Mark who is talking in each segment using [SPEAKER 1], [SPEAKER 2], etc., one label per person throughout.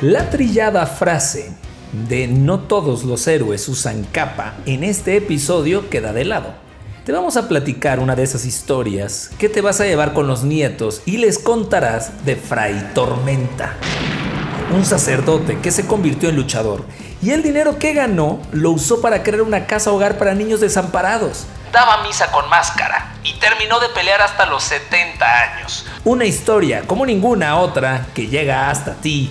[SPEAKER 1] La trillada frase de no todos los héroes usan capa en este episodio queda de lado. Te vamos a platicar una de esas historias que te vas a llevar con los nietos y les contarás de Fray Tormenta, un sacerdote que se convirtió en luchador y el dinero que ganó lo usó para crear una casa hogar para niños desamparados. Daba misa con máscara y terminó de pelear hasta los 70 años. Una historia como ninguna otra que llega hasta ti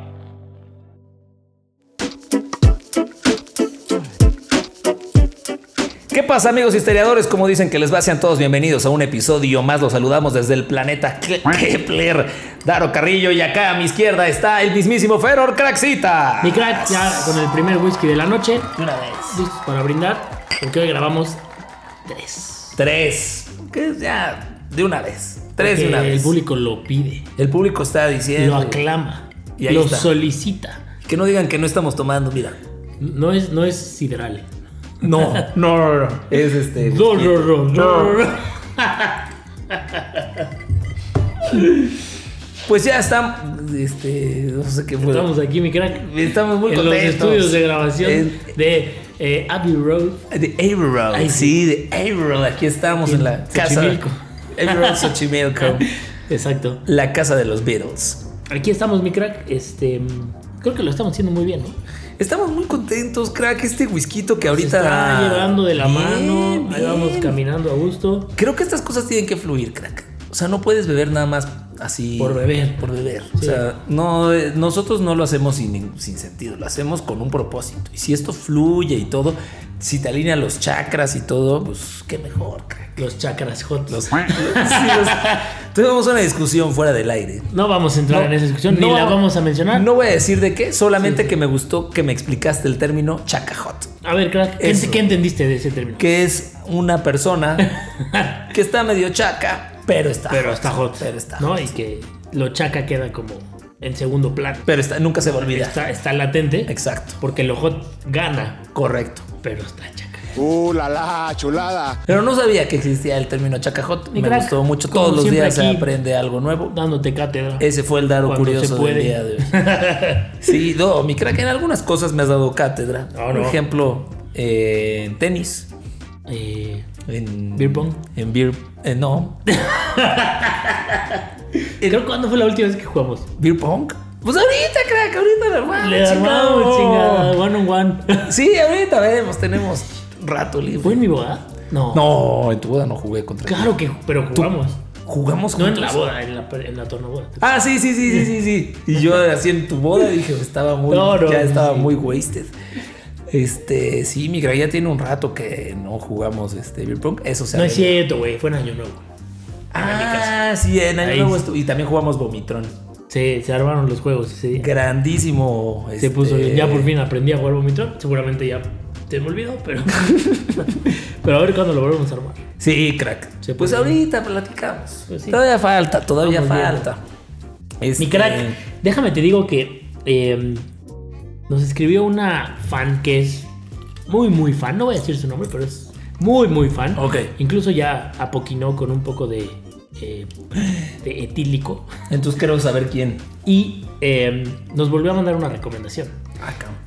[SPEAKER 1] ¿Qué pasa amigos historiadores? Como dicen que les va, sean todos bienvenidos a un episodio más. Los saludamos desde el planeta Kepler. Daro Carrillo y acá a mi izquierda está el mismísimo Feror Craxita.
[SPEAKER 2] Mi crack, ya con el primer whisky de la noche. Una vez. Listos para brindar. Porque hoy grabamos tres.
[SPEAKER 1] Tres. Que ya de una vez. Tres de
[SPEAKER 2] Porque
[SPEAKER 1] una vez.
[SPEAKER 2] El público lo pide,
[SPEAKER 1] El público está diciendo.
[SPEAKER 2] lo aclama,
[SPEAKER 1] Y ahí
[SPEAKER 2] lo
[SPEAKER 1] está.
[SPEAKER 2] solicita.
[SPEAKER 1] Que no digan que no estamos tomando, mira.
[SPEAKER 2] No es, no es sideral.
[SPEAKER 1] No, no, no, no. Es este.
[SPEAKER 2] No, no, no, no, no.
[SPEAKER 1] Pues ya estamos. Este. No sé qué fue.
[SPEAKER 2] Estamos aquí, mi crack.
[SPEAKER 1] Estamos muy
[SPEAKER 2] en los
[SPEAKER 1] contentos.
[SPEAKER 2] estudios de grabación
[SPEAKER 1] En-
[SPEAKER 2] de eh, Abbey Road.
[SPEAKER 1] De Abbey Road,
[SPEAKER 2] Ay,
[SPEAKER 1] sí, de Abbey Road. Aquí estamos en,
[SPEAKER 2] En
[SPEAKER 1] la casa. Abbey Road, Xochimilco.
[SPEAKER 2] Exacto.
[SPEAKER 1] la casa de los Beatles.
[SPEAKER 2] Aquí estamos, mi crack. Este, creo que lo estamos haciendo muy bien, ¿no?
[SPEAKER 1] Estamos muy contentos, crack. Este whisky que ahorita.
[SPEAKER 2] Se está llevando de la
[SPEAKER 1] Bien,
[SPEAKER 2] mano. Ahí vamos
[SPEAKER 1] bien.
[SPEAKER 2] caminando a gusto.
[SPEAKER 1] Creo que estas cosas tienen que fluir, crack. O sea, no puedes beber nada más así.
[SPEAKER 2] Por beber.
[SPEAKER 1] Por beber. O sea, no, eh, nosotros no lo hacemos sin, sin sentido, lo hacemos con un propósito. Y si esto fluye y todo, si te alinean los chakras y todo, pues qué mejor, crack.
[SPEAKER 2] Los chakras hot.
[SPEAKER 1] Los, sí, los- tuvimos una discusión fuera del aire.
[SPEAKER 2] No vamos a entrar
[SPEAKER 1] No,
[SPEAKER 2] en esa discusión,
[SPEAKER 1] no,
[SPEAKER 2] ni la vamos a mencionar.
[SPEAKER 1] No voy a decir de qué, solamente que me gustó que me explicaste el término chacajot.
[SPEAKER 2] A ver, crack, ¿qué, qué entendiste de ese término?
[SPEAKER 1] Que es una persona que está medio chaca, pero está
[SPEAKER 2] Pero está hot.
[SPEAKER 1] Pero está
[SPEAKER 2] ¿no?
[SPEAKER 1] hot.
[SPEAKER 2] Y que lo chaca queda como en segundo plano.
[SPEAKER 1] Pero está, nunca se va a olvidar.
[SPEAKER 2] Está, está latente.
[SPEAKER 1] Exacto.
[SPEAKER 2] Porque lo hot gana,
[SPEAKER 1] Correcto.
[SPEAKER 2] Pero está chaca.
[SPEAKER 3] ¡Uh, la la, chulada!
[SPEAKER 1] Pero no sabía que existía el término chacajot. Me
[SPEAKER 2] crack,
[SPEAKER 1] gustó mucho. Todos los días se aprende algo nuevo.
[SPEAKER 2] Dándote cátedra.
[SPEAKER 1] Ese fue el
[SPEAKER 2] se
[SPEAKER 1] curioso del día de hoy. Sí, no, mi crack, en algunas cosas me has dado cátedra.
[SPEAKER 2] No,
[SPEAKER 1] Por
[SPEAKER 2] no.
[SPEAKER 1] ejemplo, eh, en tenis.
[SPEAKER 2] Eh,
[SPEAKER 1] En
[SPEAKER 2] ¿Beer pong?
[SPEAKER 1] En beer. eh, no.
[SPEAKER 2] creo cuándo fue la última vez que jugamos.
[SPEAKER 1] ¿Beer pong? Pues ahorita, crack, ahorita normal.
[SPEAKER 2] Le armamos chingada, one on one.
[SPEAKER 1] Sí, ahorita vemos, tenemos rato libre.
[SPEAKER 2] ¿Fue en mi boda? No.
[SPEAKER 1] No, en tu boda no jugué contra.
[SPEAKER 2] Claro que, pero jugamos.
[SPEAKER 1] Jugamos
[SPEAKER 2] No en la boda, en la, en la tornaboda.
[SPEAKER 1] Ah, sí, sí, sí, sí, sí, sí. Y yo así en tu boda dije, estaba muy,
[SPEAKER 2] No, no,
[SPEAKER 1] ya estaba
[SPEAKER 2] sí.
[SPEAKER 1] muy wasted. Este, sí, mi ya tiene un rato que no jugamos este beer pong. Eso se
[SPEAKER 2] No es cierto, güey. Fue en Año Nuevo.
[SPEAKER 1] Ah, sí, en Año
[SPEAKER 2] Ahí
[SPEAKER 1] Nuevo y también jugamos Vomitron.
[SPEAKER 2] Sí, se armaron los juegos día.
[SPEAKER 1] Grandísimo.
[SPEAKER 2] Se
[SPEAKER 1] este,
[SPEAKER 2] puso bien. Ya por fin aprendí a jugar Vomitron. Seguramente ya te me olvidó, pero. pero a ver cuándo lo volvemos a armar.
[SPEAKER 1] Sí, crack.
[SPEAKER 2] Se
[SPEAKER 1] pues ahorita platicamos.
[SPEAKER 2] Pues sí.
[SPEAKER 1] Todavía falta, todavía
[SPEAKER 2] Vamos
[SPEAKER 1] falta.
[SPEAKER 2] Mi
[SPEAKER 1] Este,
[SPEAKER 2] crack, déjame te digo que eh, nos escribió una fan que es muy, muy fan. No voy a decir su nombre, pero es muy, muy fan.
[SPEAKER 1] Ok.
[SPEAKER 2] Incluso ya apoquinó con un poco de, eh, de etílico.
[SPEAKER 1] Entonces quiero saber quién.
[SPEAKER 2] Y eh, nos volvió a mandar una recomendación.
[SPEAKER 1] Ah, cabrón.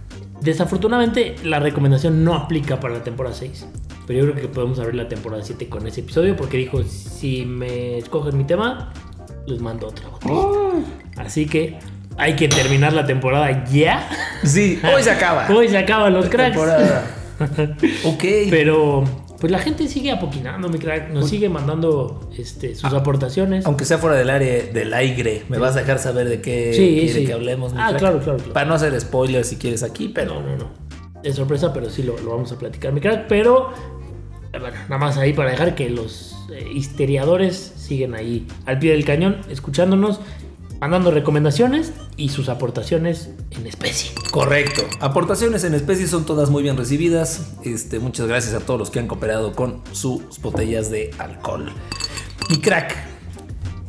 [SPEAKER 2] Desafortunadamente, la recomendación no aplica para la temporada 6. Pero yo creo que podemos abrir la temporada 7 con ese episodio porque dijo, si me escogen mi tema, les mando otra botella. Así que hay que terminar la temporada ya.
[SPEAKER 1] Sí, hoy se acaba.
[SPEAKER 2] Hoy se acaban los
[SPEAKER 1] La
[SPEAKER 2] cracks.
[SPEAKER 1] temporada. ok.
[SPEAKER 2] Pero pues la gente sigue apoquinando, mi crack. Nos sigue mandando este, sus aportaciones.
[SPEAKER 1] Aunque sea fuera del área del aire, me vas a dejar saber de qué
[SPEAKER 2] Sí,
[SPEAKER 1] quiere
[SPEAKER 2] sí.
[SPEAKER 1] que hablemos. mi
[SPEAKER 2] Ah,
[SPEAKER 1] crack?
[SPEAKER 2] claro, claro, claro.
[SPEAKER 1] Para no hacer spoilers si quieres aquí, pero.
[SPEAKER 2] No, no, no. Es sorpresa, pero sí lo, lo vamos a platicar, mi crack. Pero, bueno, nada más ahí para dejar que los eh, histeriadores siguen ahí al pie del cañón, escuchándonos. Mandando recomendaciones y sus aportaciones en especie.
[SPEAKER 1] Correcto. Aportaciones en especie son todas muy bien recibidas. Este, muchas gracias a todos los que han cooperado con sus botellas de alcohol. Mi crack.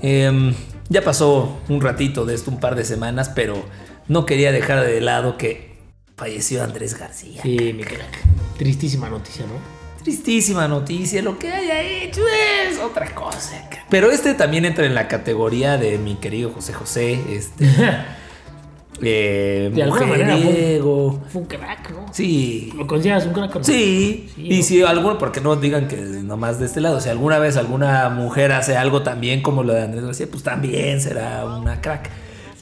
[SPEAKER 1] em, ya pasó un ratito de esto, un par de semanas, pero no quería dejar de lado que falleció Andrés García.
[SPEAKER 2] Sí, mi crack. Tristísima noticia, ¿no?
[SPEAKER 1] Tristísima noticia, lo que haya hecho es otra cosa. Pero este también entra en la categoría de mi querido José José. Este, eh,
[SPEAKER 2] De alguna manera fue,
[SPEAKER 1] mujeriego.
[SPEAKER 2] fue un crack, ¿no?
[SPEAKER 1] Sí,
[SPEAKER 2] ¿Lo consideras un crack no?
[SPEAKER 1] Sí,
[SPEAKER 2] Sí,
[SPEAKER 1] y
[SPEAKER 2] ¿no?
[SPEAKER 1] si alguno, porque no digan que nomás de este lado, si alguna vez alguna mujer hace algo también como lo de Andrés García, pues también será una crack.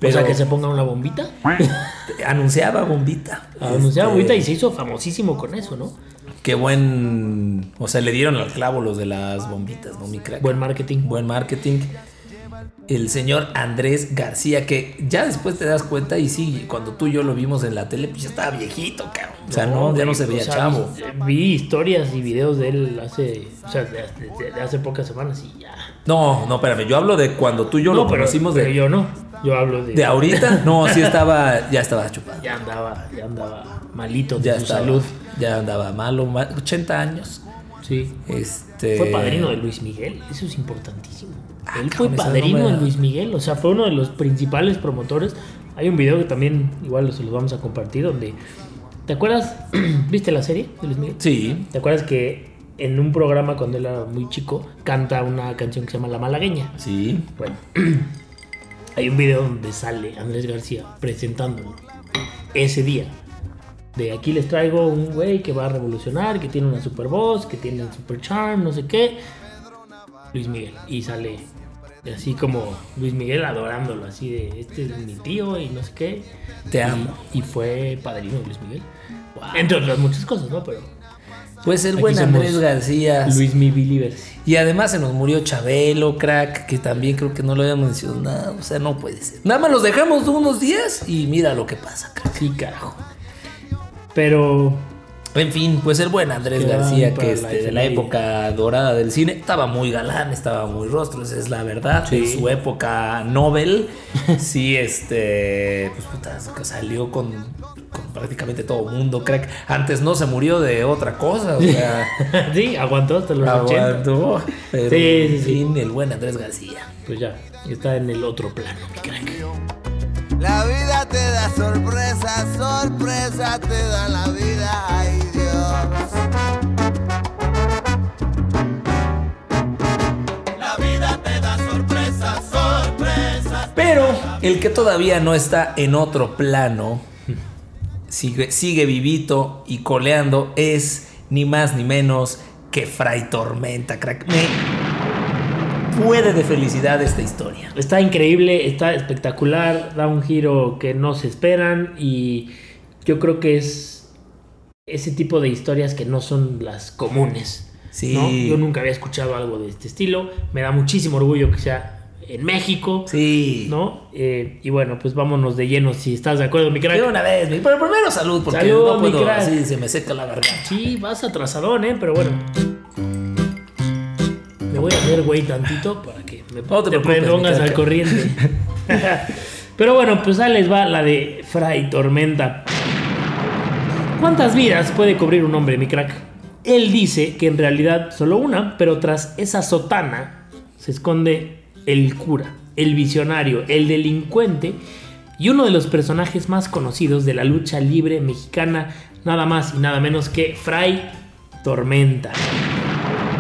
[SPEAKER 2] O sea, que se ponga una bombita.
[SPEAKER 1] anunciaba bombita.
[SPEAKER 2] Anunciaba
[SPEAKER 1] Este,
[SPEAKER 2] bombita y se hizo famosísimo con eso, ¿no?
[SPEAKER 1] Qué buen, o sea, le dieron al clavo los de las bombitas, ¿no? Mi crack.
[SPEAKER 2] Buen marketing.
[SPEAKER 1] Buen marketing. El señor Andrés García, que ya después te das cuenta, y sí, cuando tú y yo lo vimos en la tele, pues ya estaba viejito, cabrón. O sea, no, ya no se
[SPEAKER 2] o
[SPEAKER 1] veía
[SPEAKER 2] sea,
[SPEAKER 1] chavo.
[SPEAKER 2] Vi, historias y videos de él hace, o sea, de, de- de hace pocas semanas y ya.
[SPEAKER 1] No, no, espérame, yo hablo de cuando tú y yo lo
[SPEAKER 2] pero,
[SPEAKER 1] conocimos
[SPEAKER 2] pero
[SPEAKER 1] de,
[SPEAKER 2] yo no. Yo hablo de,
[SPEAKER 1] de ahorita. No, sí estaba, ya estaba chupado.
[SPEAKER 2] ya andaba, ya andaba malito de
[SPEAKER 1] Ya
[SPEAKER 2] su
[SPEAKER 1] estaba,
[SPEAKER 2] salud.
[SPEAKER 1] Ya andaba malo, ma- 80 años.
[SPEAKER 2] Sí.
[SPEAKER 1] Este
[SPEAKER 2] Fue padrino de Luis Miguel, eso es importantísimo.
[SPEAKER 1] Ah,
[SPEAKER 2] Él fue padrino
[SPEAKER 1] no me
[SPEAKER 2] de Luis Miguel, o sea, fue uno de los principales promotores. Hay un video que también, igual se los vamos a compartir, donde. ¿Te acuerdas? ¿Viste la serie de Luis Miguel?
[SPEAKER 1] Sí,
[SPEAKER 2] ¿Te acuerdas que en un programa cuando él era muy chico canta una canción que se llama La Malagueña?
[SPEAKER 1] sí.
[SPEAKER 2] Bueno, hay un video donde sale Andrés García presentándolo ese día. De aquí les traigo un güey que va a revolucionar, que tiene una super voz, que tiene un super charm, no sé qué. Luis Miguel. Y sale así como Luis Miguel adorándolo, así de este es mi tío y no sé qué.
[SPEAKER 1] Te amo.
[SPEAKER 2] Y fue padrino de Luis Miguel. Entre otras muchas cosas, ¿no? Pero
[SPEAKER 1] Pues el
[SPEAKER 2] Aquí
[SPEAKER 1] buen Andrés García.
[SPEAKER 2] Luis Mi.
[SPEAKER 1] Y además se nos murió Chabelo, crack, que también creo que no lo habíamos mencionado. O sea, no puede ser. Nada más los dejamos unos días y mira lo que pasa, crack.
[SPEAKER 2] Sí, carajo. Pero
[SPEAKER 1] En fin, pues el buen Andrés García, que
[SPEAKER 2] la
[SPEAKER 1] este, de la época dorada del cine, estaba muy galán, estaba muy rostro, esa es la verdad.
[SPEAKER 2] Sí.
[SPEAKER 1] En su época Nobel, sí, este, pues puta, salió con, con prácticamente todo mundo, crack. Antes no se murió de otra cosa, o sea,
[SPEAKER 2] sí, aguantó hasta los 80.
[SPEAKER 1] aguantó. Pero,
[SPEAKER 2] Sí, sí,
[SPEAKER 1] en fin, el buen Andrés García.
[SPEAKER 2] Pues ya, está en el otro plano, mi crack.
[SPEAKER 4] La vida te da sorpresa, sorpresa te da la vida, ay Dios. La vida te da sorpresa, sorpresa.
[SPEAKER 1] Pero el que todavía no está en otro plano, sigue, sigue vivito y coleando, es ni más ni menos que Fray Tormenta, crack. Me puede de felicidad esta historia.
[SPEAKER 2] Está increíble, está espectacular, da un giro que no se esperan y yo creo que es ese tipo de historias que no son las comunes.
[SPEAKER 1] Sí.
[SPEAKER 2] ¿no? Yo nunca había escuchado algo de este estilo, me da muchísimo orgullo que sea en México,
[SPEAKER 1] Sí.
[SPEAKER 2] ¿no? Eh, y bueno, pues vámonos de lleno si estás de acuerdo, mi crack.
[SPEAKER 1] De una vez, mi- pero primero salud, porque
[SPEAKER 2] Salud,
[SPEAKER 1] no
[SPEAKER 2] mi
[SPEAKER 1] puedo,
[SPEAKER 2] crack.
[SPEAKER 1] así se me seca la garganta.
[SPEAKER 2] Sí, vas atrasadón, ¿eh? Pero bueno. Voy a hacer güey tantito para que me,
[SPEAKER 1] No te
[SPEAKER 2] te
[SPEAKER 1] preocupes,
[SPEAKER 2] pongas al corriente. Pero bueno, pues ahí les va la de Fray Tormenta. ¿Cuántas vidas puede cubrir un hombre, mi crack? Él dice que en realidad solo una, pero tras esa sotana se esconde el cura, el visionario, el delincuente y uno de los personajes más conocidos de la lucha libre mexicana, nada más y nada menos que Fray Tormenta.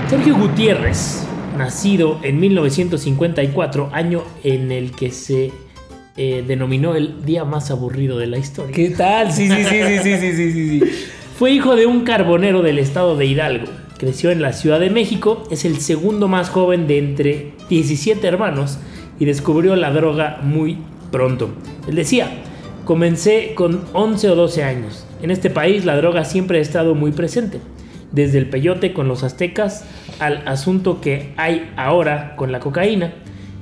[SPEAKER 2] Sergio Gutiérrez, nacido en 1954, año en el que se eh, denominó el día más aburrido de la historia.
[SPEAKER 1] ¿Qué tal? Sí, sí, sí, sí, sí, sí, sí, sí.
[SPEAKER 2] Fue hijo de un carbonero del estado de Hidalgo. Creció en la Ciudad de México, es el segundo más joven de entre 17 hermanos y descubrió la droga muy pronto. Él decía, comencé con 11 o 12 años. En este país la droga siempre ha estado muy presente desde el peyote con los aztecas al asunto que hay ahora con la cocaína.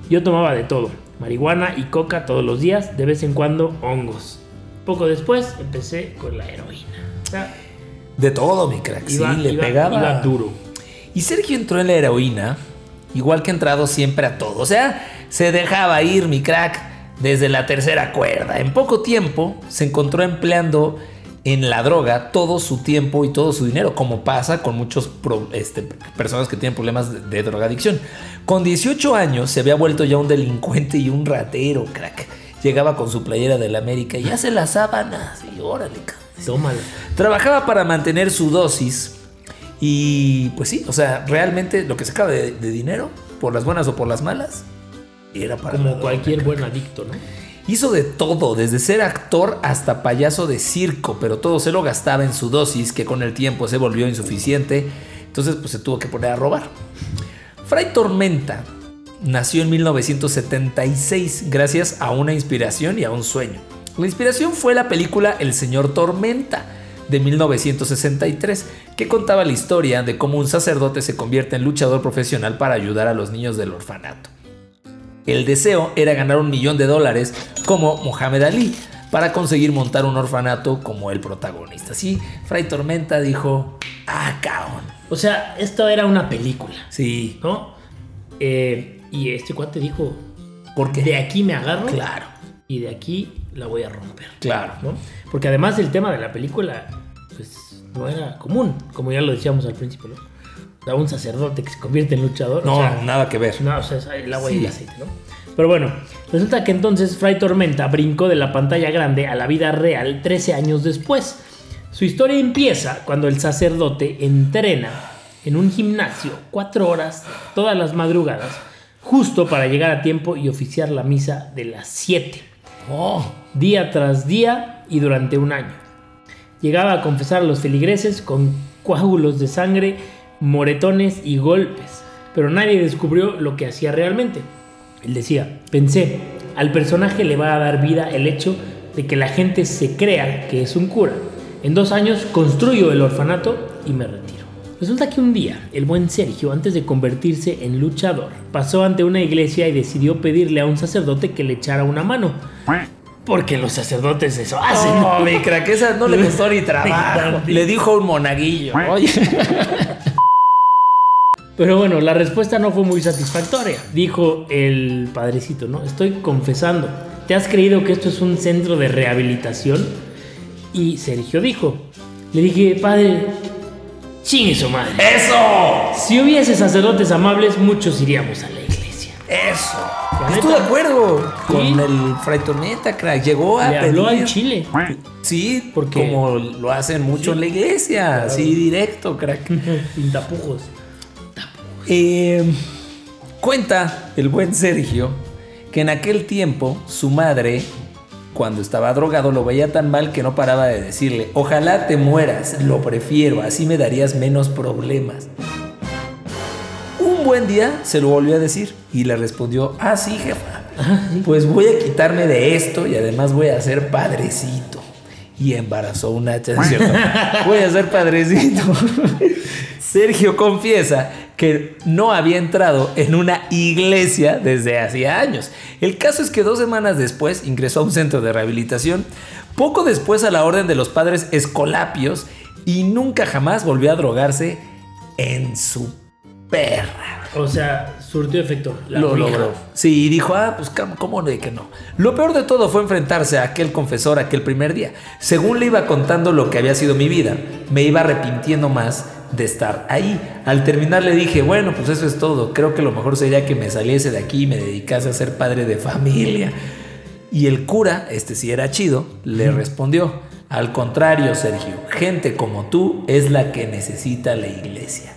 [SPEAKER 2] Yo tomaba de todo, marihuana y coca todos los días, de vez en cuando hongos. Poco después empecé con la heroína. O sea,
[SPEAKER 1] De todo, mi crack.
[SPEAKER 2] iba,
[SPEAKER 1] sí, le
[SPEAKER 2] iba-
[SPEAKER 1] pegaba.
[SPEAKER 2] iba duro.
[SPEAKER 1] Y Sergio entró en la heroína, igual que ha entrado siempre a todo. O sea, se dejaba ir, mi crack. desde la tercera cuerda. En poco tiempo se encontró empleando en la droga todo su tiempo y todo su dinero, como pasa con muchas este, personas que tienen problemas de, de, drogadicción. Con 18 años se había vuelto ya un delincuente y un ratero, crack. Llegaba con su playera del América y hace las sábanas y órale,
[SPEAKER 2] Tómalo.
[SPEAKER 1] Trabajaba para mantener su dosis y pues sí, o sea, realmente lo que sacaba de, de dinero, por las buenas o por las malas, era para...
[SPEAKER 2] Como cualquier buen adicto, ¿no?
[SPEAKER 1] Hizo de todo, desde ser actor hasta payaso de circo, pero todo se lo gastaba en su dosis, que con el tiempo se volvió insuficiente, entonces pues se tuvo que poner a robar. Fray Tormenta nació en 1976 gracias a una inspiración y a un sueño. La inspiración fue la película El Señor Tormenta de 1963, que contaba la historia de cómo un sacerdote se convierte en luchador profesional para ayudar a los niños del orfanato. El deseo era ganar un millón de dólares como Mohamed Ali para conseguir montar un orfanato como el protagonista. Así, Fray Tormenta dijo, ah, cabrón.
[SPEAKER 2] O sea, esto era una película.
[SPEAKER 1] Sí.
[SPEAKER 2] ¿No? Eh, y este cuate dijo,
[SPEAKER 1] porque
[SPEAKER 2] de aquí me agarro.
[SPEAKER 1] Claro.
[SPEAKER 2] Y de aquí la voy a romper.
[SPEAKER 1] Claro.
[SPEAKER 2] ¿no? Porque además el tema de la película, pues no era común, como ya lo decíamos al principio, ¿no? Sea, un sacerdote que se convierte en luchador.
[SPEAKER 1] No,
[SPEAKER 2] o sea,
[SPEAKER 1] nada que ver.
[SPEAKER 2] No, o sea, es el agua y el aceite, ¿no? Pero bueno, resulta que entonces Fray Tormenta brincó de la pantalla grande a la vida real 13 años después. Su historia empieza cuando el sacerdote entrena en un gimnasio cuatro horas todas las madrugadas, justo para llegar a tiempo y oficiar la misa de las 7.
[SPEAKER 1] Oh,
[SPEAKER 2] Día tras día y durante un año. Llegaba a confesar a los feligreses con coágulos de sangre, moretones y golpes, pero nadie descubrió lo que hacía realmente. Él decía, pensé, al personaje le va a dar vida el hecho de que la gente se crea que es un cura. En dos años construyo el orfanato y me retiro. Resulta que un día, el buen Sergio, antes de convertirse en luchador, pasó ante una iglesia y decidió pedirle a un sacerdote que le echara una mano. Porque los sacerdotes eso hacen.
[SPEAKER 1] no, mi crack, esa no le costó ni trabajo. Le dijo un monaguillo. Oye.
[SPEAKER 2] Pero bueno, la respuesta no fue muy satisfactoria. Dijo el padrecito, ¿no? Estoy confesando. ¿Te has creído que esto es un centro de rehabilitación? Y Sergio dijo, le dije, padre, chingue su madre.
[SPEAKER 1] ¡Eso!
[SPEAKER 2] Si hubiese sacerdotes amables, muchos iríamos a la iglesia.
[SPEAKER 1] ¡Eso! Estoy de acuerdo
[SPEAKER 2] Sí.
[SPEAKER 1] con el Fray Tormenta, crack. Llegó a
[SPEAKER 2] Le habló
[SPEAKER 1] pedir-
[SPEAKER 2] al chile.
[SPEAKER 1] Sí,
[SPEAKER 2] Porque-
[SPEAKER 1] como lo hacen mucho en la iglesia, así directo, crack.
[SPEAKER 2] Sin tapujos.
[SPEAKER 1] Eh, cuenta el buen Sergio que en aquel tiempo su madre, cuando estaba drogado, lo veía tan mal que no paraba de decirle, ojalá te mueras, lo prefiero, así me darías menos problemas. Un buen día se lo volvió a decir y le respondió, ah, sí, jefa, pues voy a quitarme de esto y además voy a ser padrecito. Y embarazó una hacha. Voy a ser padrecito. Sergio confiesa que no había entrado en una iglesia desde hacía años. El caso es que dos semanas después ingresó a un centro de rehabilitación, poco después a la orden de los padres escolapios y nunca jamás volvió a drogarse en su perra.
[SPEAKER 2] O sea, surtió efecto.
[SPEAKER 1] Lo logró. Sí, y dijo, ah, pues cómo- cómo de que no. Lo peor de todo fue enfrentarse a aquel confesor aquel primer día. Según le iba contando lo que había sido mi vida, me iba arrepintiendo más de estar ahí. Al terminar le dije, bueno, pues eso es todo. Creo que lo mejor sería que me saliese de aquí y me dedicase a ser padre de familia. Y el cura, este sí era chido, le respondió, al contrario, Sergio, gente como tú es la que necesita la iglesia.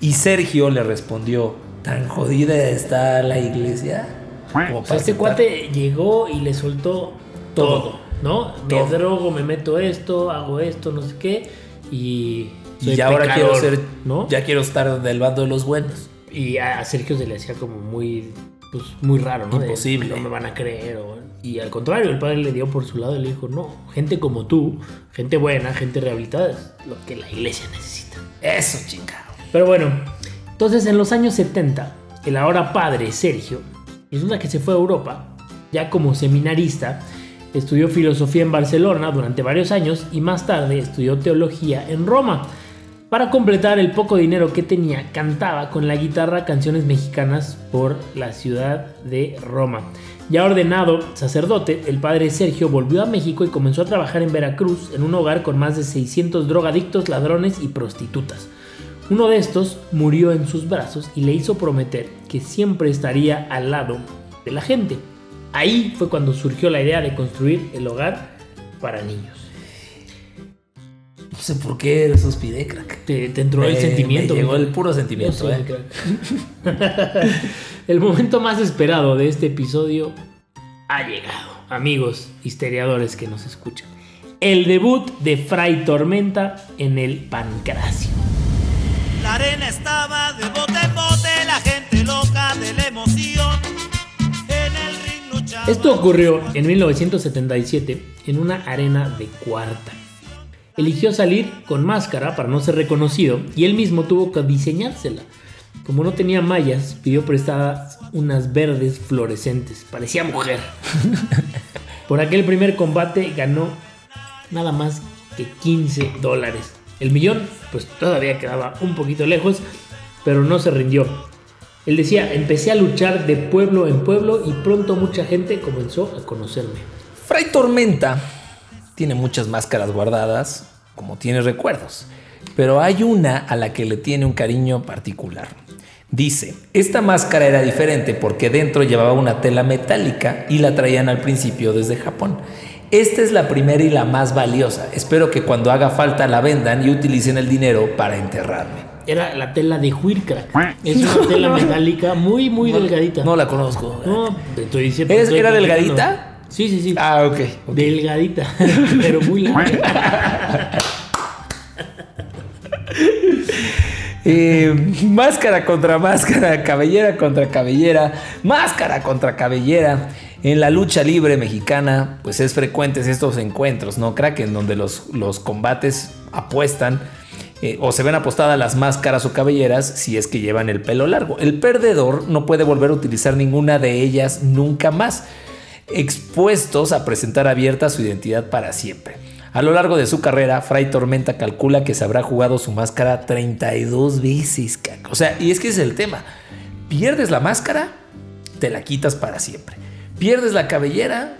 [SPEAKER 1] Y Sergio le respondió, ¿tan jodida está la iglesia? Como
[SPEAKER 2] O sea, este
[SPEAKER 1] aceptar".
[SPEAKER 2] cuate llegó y le soltó todo,
[SPEAKER 1] Todo.
[SPEAKER 2] ¿no?
[SPEAKER 1] Todo.
[SPEAKER 2] Me drogo, me meto esto, hago esto, no sé qué. Y.
[SPEAKER 1] Y
[SPEAKER 2] soy
[SPEAKER 1] ya ahora quiero
[SPEAKER 2] pecador,
[SPEAKER 1] ser,
[SPEAKER 2] ¿no?
[SPEAKER 1] ya quiero estar del bando de los buenos.
[SPEAKER 2] Y a Sergio se le hacía como muy. Pues muy raro, ¿no? De,
[SPEAKER 1] Imposible.
[SPEAKER 2] no me van a creer. o- y al contrario, el padre le dio por su lado y le dijo: No, gente como tú, gente buena, gente rehabilitada, es lo que la iglesia necesita.
[SPEAKER 1] Eso, chingado.
[SPEAKER 2] Pero bueno, entonces en los años 70, el ahora padre Sergio, resulta que se fue a Europa, ya como seminarista, estudió filosofía en Barcelona durante varios años y más tarde estudió teología en Roma. Para completar el poco dinero que tenía, cantaba con la guitarra canciones mexicanas por la ciudad de Roma. Ya ordenado sacerdote, el padre Sergio volvió a México y comenzó a trabajar en Veracruz en un hogar con más de 600 drogadictos, ladrones y prostitutas. Uno de estos murió en sus brazos y le hizo prometer que siempre estaría al lado de la gente. Ahí fue cuando surgió la idea de construir el hogar para niños.
[SPEAKER 1] No sé por qué suspiré, crack.
[SPEAKER 2] Te, te entró el
[SPEAKER 1] Me-
[SPEAKER 2] sentimiento.
[SPEAKER 1] me llegó el puro sentimiento, eh.
[SPEAKER 2] crack. el momento más esperado de este episodio ha llegado, amigos histeriadores que nos escuchan. El debut de Fray Tormenta en el Pancracio.
[SPEAKER 5] La arena estaba de bote en bote, la gente loca de la emoción. En el ring luchaba.
[SPEAKER 2] Esto ocurrió en 1977 en una arena de cuarta. Eligió salir con máscara para no ser reconocido y él mismo tuvo que diseñársela. Como no tenía mallas, pidió prestadas unas verdes fluorescentes. Parecía mujer. Por aquel primer combate ganó nada más que 15 dólares. El millón, pues todavía quedaba un poquito lejos, pero no se rindió. Él decía, empecé a luchar de pueblo en pueblo y pronto mucha gente comenzó a conocerme.
[SPEAKER 1] Fray Tormenta tiene muchas máscaras guardadas, como tiene recuerdos, pero hay una a la que le tiene un cariño particular. Dice, esta máscara era diferente porque dentro llevaba una tela metálica y la traían al principio desde Japón. Esta es la primera y la más valiosa. Espero que cuando haga falta la vendan y utilicen el dinero para enterrarme.
[SPEAKER 2] Era la tela de Huircrack. Es una tela metálica muy, muy delgadita.
[SPEAKER 1] No la conozco.
[SPEAKER 2] No, te estoy diciendo.
[SPEAKER 1] ¿Es-
[SPEAKER 2] estoy
[SPEAKER 1] era delgadita?
[SPEAKER 2] Sí, sí, sí.
[SPEAKER 1] Ah, ok. ok.
[SPEAKER 2] Delgadita, pero muy larga.
[SPEAKER 1] Eh, máscara contra máscara, cabellera contra cabellera, máscara contra cabellera. En la lucha libre mexicana, pues es frecuentes estos encuentros, ¿no? Crack, en donde los, los combates apuestan eh, o se ven apostadas las máscaras o cabelleras si es que llevan el pelo largo. El perdedor no puede volver a utilizar ninguna de ellas nunca más, expuestos a presentar abierta su identidad para siempre. A lo largo de su carrera, Fray Tormenta calcula que se habrá jugado su máscara 32 veces. caca. O sea, y es que es el tema. Pierdes la máscara, te la quitas para siempre. Pierdes la cabellera,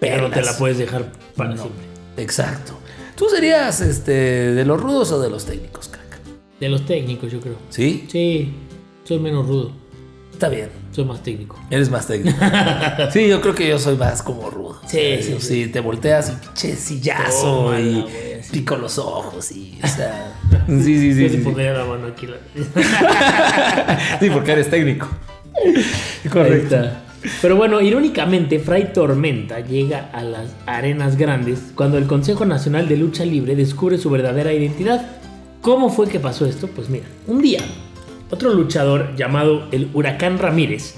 [SPEAKER 2] Pero no te la puedes dejar para
[SPEAKER 1] No.
[SPEAKER 2] siempre.
[SPEAKER 1] Exacto. ¿Tú serías este, de los rudos o de los técnicos, caca?
[SPEAKER 2] De los técnicos, yo creo.
[SPEAKER 1] ¿Sí?
[SPEAKER 2] Sí, soy menos rudo.
[SPEAKER 1] Está bien.
[SPEAKER 2] Soy más técnico.
[SPEAKER 1] Eres más técnico. sí, yo creo que yo soy más como rudo.
[SPEAKER 2] Sí,
[SPEAKER 1] O sea,
[SPEAKER 2] sí,
[SPEAKER 1] yo
[SPEAKER 2] sí.
[SPEAKER 1] te volteas y pinche sillazo y pico los ojos y, o sea... Sí, sí, sí.
[SPEAKER 2] Yo
[SPEAKER 1] sí,
[SPEAKER 2] te
[SPEAKER 1] sí.
[SPEAKER 2] pondría la mano aquí. la-
[SPEAKER 1] Sí, porque eres técnico.
[SPEAKER 2] Ahí está. Pero bueno, irónicamente, Fray Tormenta llega a las arenas grandes cuando el Consejo Nacional de Lucha Libre descubre su verdadera identidad. ¿Cómo fue que pasó esto? Pues mira, un día, otro luchador llamado el Huracán Ramírez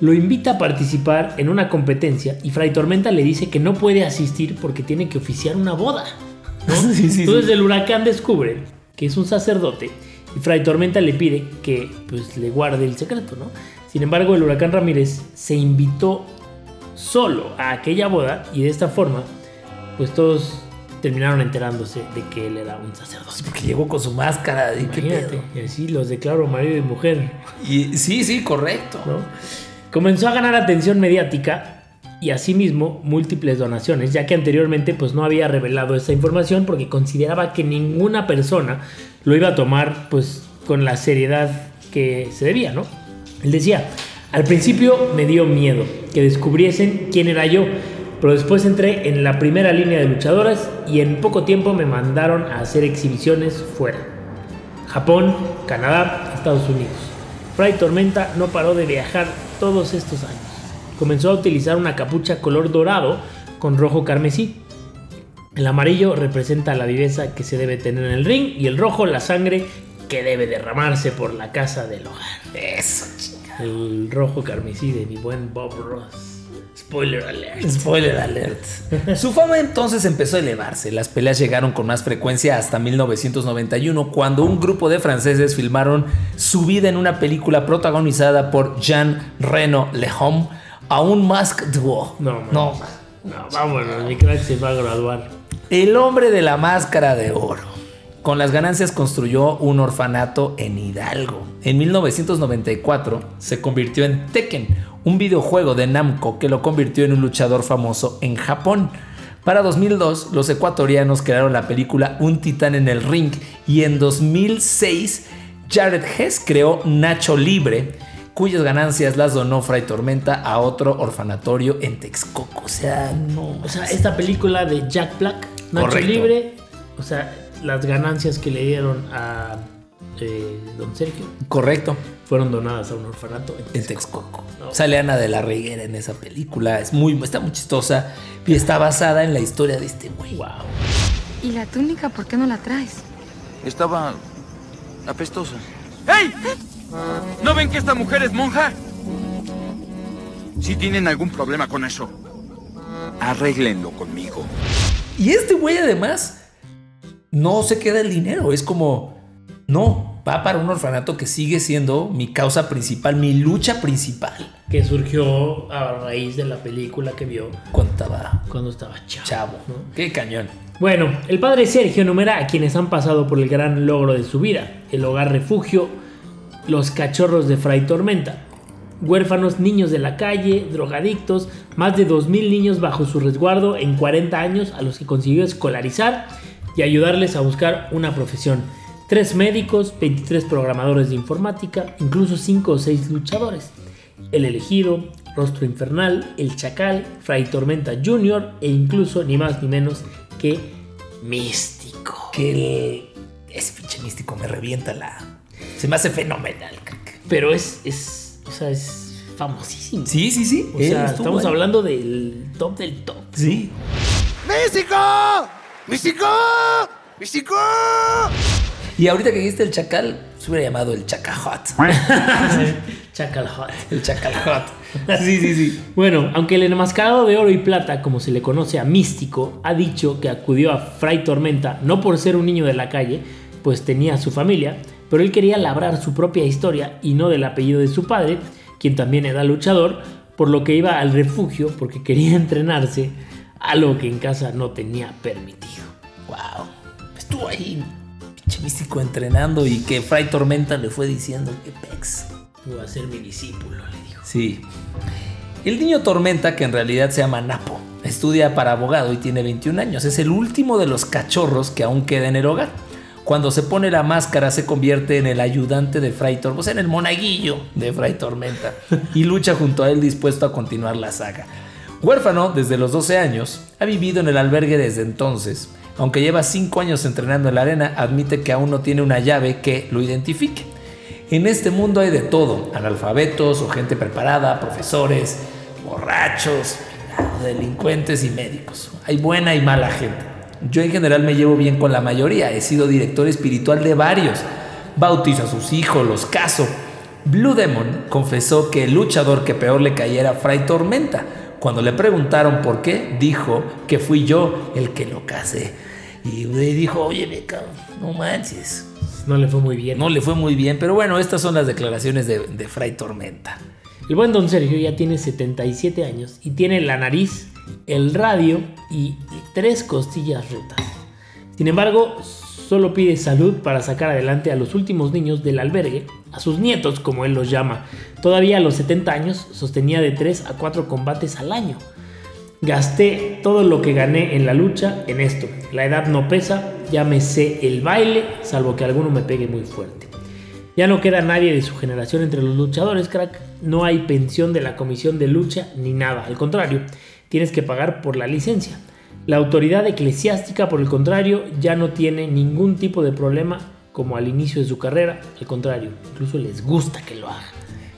[SPEAKER 2] lo invita a participar en una competencia y Fray Tormenta le dice que no puede asistir porque tiene que oficiar una boda. ¿no?
[SPEAKER 1] Sí, sí,
[SPEAKER 2] Entonces
[SPEAKER 1] sí.
[SPEAKER 2] el huracán descubre que es un sacerdote y Fray Tormenta le pide que pues, le guarde el secreto, ¿no? Sin embargo, el huracán Ramírez se invitó solo a aquella boda y de esta forma, pues todos terminaron enterándose de que él era un sacerdote.
[SPEAKER 1] Porque llegó con su máscara. ¿y
[SPEAKER 2] Imagínate, así los declaro marido y mujer,
[SPEAKER 1] Y, sí, sí, correcto.
[SPEAKER 2] ¿no? Comenzó a ganar atención mediática y asimismo múltiples donaciones, ya que anteriormente pues no había revelado esa información porque consideraba que ninguna persona lo iba a tomar pues con la seriedad que se debía, ¿no? Él decía, al principio me dio miedo que descubriesen quién era yo, pero después entré en la primera línea de luchadoras y en poco tiempo me mandaron a hacer exhibiciones fuera. Japón, Canadá, Estados Unidos. Fray Tormenta no paró de viajar todos estos años. Comenzó a utilizar una capucha color dorado con rojo carmesí. El amarillo representa la viveza que se debe tener en el ring y el rojo la sangre que debe derramarse por la casa del hogar.
[SPEAKER 1] Eso.
[SPEAKER 2] El rojo carmesí de mi buen Bob Ross. Spoiler alert.
[SPEAKER 1] Spoiler alert. Su fama entonces empezó a elevarse. Las peleas llegaron con más frecuencia hasta 1991, cuando un grupo de franceses filmaron su vida en una película protagonizada por Jean Reno Lehomme a un Mask Duo.
[SPEAKER 2] No, man.
[SPEAKER 1] no.
[SPEAKER 2] No, vámonos, mi crack se va a graduar.
[SPEAKER 1] El hombre de la máscara de oro. Con las ganancias construyó un orfanato en Hidalgo. En 1994 se convirtió en Tekken, un videojuego de Namco que lo convirtió en un luchador famoso en Japón. Para 2002, los ecuatorianos crearon la película Un titán en el ring y en 2006 Jared Hess creó Nacho Libre, cuyas ganancias las donó Fray Tormenta a otro orfanatorio en Texcoco. O sea, no.
[SPEAKER 2] O sea, esta película de Jack Black, Nacho
[SPEAKER 1] Correcto.
[SPEAKER 2] Libre, o sea, las ganancias que le dieron a eh, Don Sergio
[SPEAKER 1] Correcto.
[SPEAKER 2] fueron donadas a un orfanato en
[SPEAKER 1] En
[SPEAKER 2] Texcoco.
[SPEAKER 1] Texcoco.
[SPEAKER 2] No.
[SPEAKER 1] Sale Ana de la Reguera en esa película. Es muy, está muy chistosa y está basada en la historia de este güey.
[SPEAKER 2] Wow.
[SPEAKER 6] ¿Y la túnica por qué no la traes?
[SPEAKER 7] Estaba apestosa. ¡Hey! ¿No ven que esta mujer es monja? Si tienen algún problema con eso, arréglenlo conmigo.
[SPEAKER 1] Y este güey además no se queda el dinero. Es como, no, va para un orfanato que sigue siendo mi causa principal, mi lucha principal.
[SPEAKER 2] Que surgió a raíz de la película que vio
[SPEAKER 1] Cuando estaba
[SPEAKER 2] cuando estaba chavo.
[SPEAKER 1] chavo.
[SPEAKER 2] ¿no?
[SPEAKER 1] Qué cañón.
[SPEAKER 2] Bueno, el padre Sergio enumera a quienes han pasado por el gran logro de su vida, el hogar refugio, los cachorros de Fray Tormenta, huérfanos, niños de la calle, drogadictos, más de 2.000 niños bajo su resguardo en 40 años a los que consiguió escolarizar y ayudarles a buscar una profesión. Tres médicos, 23 programadores de informática, incluso 5 o 6 luchadores. El elegido, Rostro Infernal, El Chacal, Fray Tormenta Jr. e incluso ni más ni menos que Místico.
[SPEAKER 1] Que el, ese pinche místico me revienta la... Se me hace fenomenal.
[SPEAKER 2] Pero es, es, o sea, es famosísimo.
[SPEAKER 1] Sí, sí, sí.
[SPEAKER 2] O sea, estamos
[SPEAKER 1] ahí.
[SPEAKER 2] hablando del top del top.
[SPEAKER 1] Sí.
[SPEAKER 4] ¡Místico! ¡Místico! ¡Místico!
[SPEAKER 1] Y ahorita que dijiste el chacal, se hubiera llamado el chacajot.
[SPEAKER 2] Chacal Hot.
[SPEAKER 1] El chacalhot. Sí, sí, sí.
[SPEAKER 2] Bueno, aunque el enmascarado de oro y plata, como se le conoce a Místico, ha dicho que acudió a Fray Tormenta no por ser un niño de la calle, pues tenía su familia, pero él quería labrar su propia historia y no del apellido de su padre, quien también era luchador, por lo que iba al refugio porque quería entrenarse, algo que en casa no tenía permitido.
[SPEAKER 1] Wow. Estuvo ahí, pinche místico entrenando y que Fray Tormenta le fue diciendo que pex.
[SPEAKER 2] Iba a ser mi discípulo, le dijo.
[SPEAKER 1] Sí. El niño Tormenta, que en realidad se llama Napo, estudia para abogado y tiene 21 años. Es el último de los cachorros que aún queda en el hogar. Cuando se pone la máscara se convierte en el ayudante de Fray Tormenta, o sea, en el monaguillo de Fray Tormenta, y lucha junto a él dispuesto a continuar la saga. Huérfano desde los 12 años, ha vivido en el albergue desde entonces. Aunque lleva 5 años entrenando en la arena, admite que aún no tiene una llave que lo identifique. En este mundo hay de todo, analfabetos o gente preparada, profesores, borrachos, delincuentes y médicos. Hay buena y mala gente. Yo en general me llevo bien con la mayoría, he sido director espiritual de varios. Bautizo a sus hijos, los caso. Blue Demon confesó que el luchador que peor le cayera era Fray Tormenta. Cuando le preguntaron por qué, dijo que fui yo el que lo casé. Y dijo, oye, Beca, no manches.
[SPEAKER 2] No le fue muy bien.
[SPEAKER 1] No le fue muy bien, pero bueno, estas son las declaraciones de, de Fray Tormenta.
[SPEAKER 2] El buen don Sergio ya tiene 77 años y tiene la nariz, el radio y tres costillas rotas. Sin embargo, solo pide salud para sacar adelante a los últimos niños del albergue, a sus nietos como él los llama. Todavía a los 70 años sostenía de 3 a 4 combates al año. Gasté todo lo que gané en la lucha en esto. La edad no pesa, ya me sé el baile, salvo que alguno me pegue muy fuerte. Ya no queda nadie de su generación entre los luchadores, crack. No hay pensión de la comisión de lucha ni nada. Al contrario, tienes que pagar por la licencia. La autoridad eclesiástica, por el contrario, ya no tiene ningún tipo de problema como al inicio de su carrera. Al contrario, incluso les gusta que lo haga.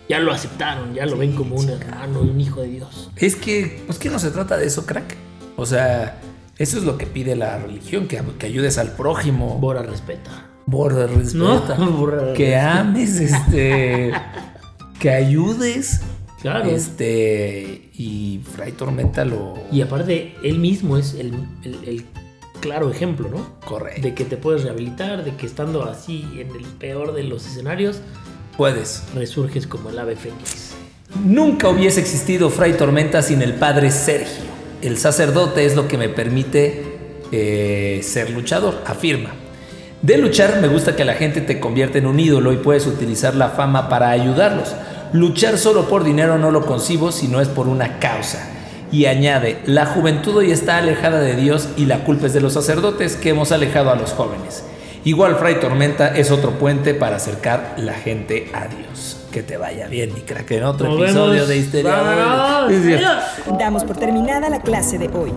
[SPEAKER 2] Ya lo aceptaron, ya lo ven como un hermano, un hijo de Dios.
[SPEAKER 1] Es que, pues que no se trata de eso, crack. O sea, eso es lo que pide la religión, que, que ayudes al prójimo.
[SPEAKER 2] Bora respeta.
[SPEAKER 1] Borda respeta.
[SPEAKER 2] No, borda
[SPEAKER 1] que
[SPEAKER 2] respeta.
[SPEAKER 1] ames, este. que ayudes.
[SPEAKER 2] Claro.
[SPEAKER 1] Este. Y Fray Tormenta lo.
[SPEAKER 2] Y aparte, él mismo es el, el- el claro ejemplo, ¿no?
[SPEAKER 1] Correcto.
[SPEAKER 2] De que te puedes rehabilitar, de que estando así en el peor de los escenarios,
[SPEAKER 1] Puedes.
[SPEAKER 2] resurges como el ave fénix.
[SPEAKER 1] Nunca hubiese existido Fray Tormenta sin el padre Sergio. El sacerdote es lo que me permite eh, ser luchador, afirma. De luchar me gusta que la gente te convierte en un ídolo y puedes utilizar la fama para ayudarlos. Luchar solo por dinero no lo concibo si no es por una causa. Y añade, la juventud hoy está alejada de Dios y la culpa es de los sacerdotes que hemos alejado a los jóvenes. Igual Fray Tormenta es otro puente para acercar la gente a Dios. Que te vaya bien, mi crack, en otro
[SPEAKER 2] Nos
[SPEAKER 1] episodio
[SPEAKER 2] vemos.
[SPEAKER 1] de Histeria.
[SPEAKER 8] Damos por terminada la clase de hoy.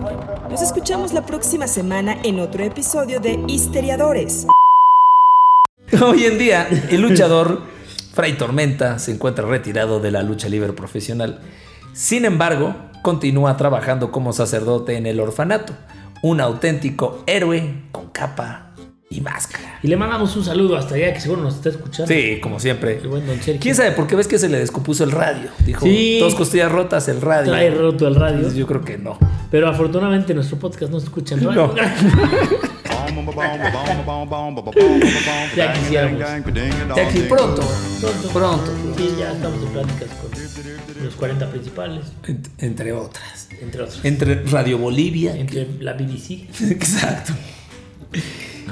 [SPEAKER 8] Nos escuchamos la próxima semana en otro episodio de Histeriadores.
[SPEAKER 1] Hoy en día, el luchador Fray Tormenta se encuentra retirado de la lucha libre profesional. Sin embargo, continúa trabajando como sacerdote en el orfanato, un auténtico héroe con capa y máscara.
[SPEAKER 2] Y le mandamos un saludo hasta allá que seguro nos está escuchando.
[SPEAKER 1] Sí, como siempre.
[SPEAKER 2] El buen don Sergio.
[SPEAKER 1] ¿Quién sabe por qué ves que se le descompuso el radio? Dijo,
[SPEAKER 2] Sí.
[SPEAKER 1] dos costillas rotas el radio.
[SPEAKER 2] Trae roto el radio.
[SPEAKER 1] Entonces, Yo creo que no.
[SPEAKER 2] Pero afortunadamente nuestro podcast no se escucha en radio.
[SPEAKER 1] No.
[SPEAKER 2] Ya quisiéramos.
[SPEAKER 1] Ya que pronto,
[SPEAKER 2] Pronto.
[SPEAKER 1] pronto,
[SPEAKER 2] Sí, ya estamos en pláticas con los 40 principales,
[SPEAKER 1] ent- entre otras.
[SPEAKER 2] entre otros.
[SPEAKER 1] Entre Radio Bolivia.
[SPEAKER 2] Entre la BBC,
[SPEAKER 1] Exacto.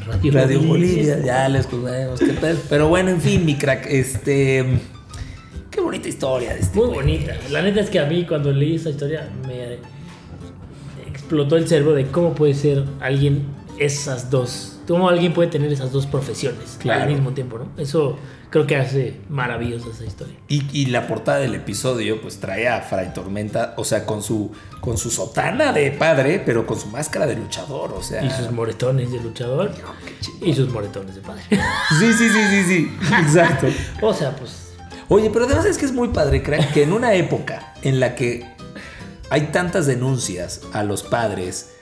[SPEAKER 2] Radio,
[SPEAKER 1] Radio Bolivia, ya les contaremos qué pedo. Pero bueno, en fin, mi crack, este. Qué bonita historia de este.
[SPEAKER 2] Muy
[SPEAKER 1] güey.
[SPEAKER 2] bonita. La neta es que a mí cuando leí esa historia me explotó el cerebro de cómo puede ser alguien esas dos. Cómo alguien puede tener esas dos profesiones
[SPEAKER 1] Claro.
[SPEAKER 2] al mismo tiempo, ¿no? Eso creo que hace maravillosa esa historia.
[SPEAKER 1] Y, y la portada del episodio, pues trae a Fray Tormenta, o sea, con su, con su sotana de padre, pero con su máscara de luchador, o sea.
[SPEAKER 2] Y sus moretones de luchador y sus moretones de padre.
[SPEAKER 1] Sí, sí, sí, sí, sí. Exacto.
[SPEAKER 2] o sea, pues
[SPEAKER 1] Oye, pero además es que es muy padre, crack, que en una época en la que hay tantas denuncias a los padres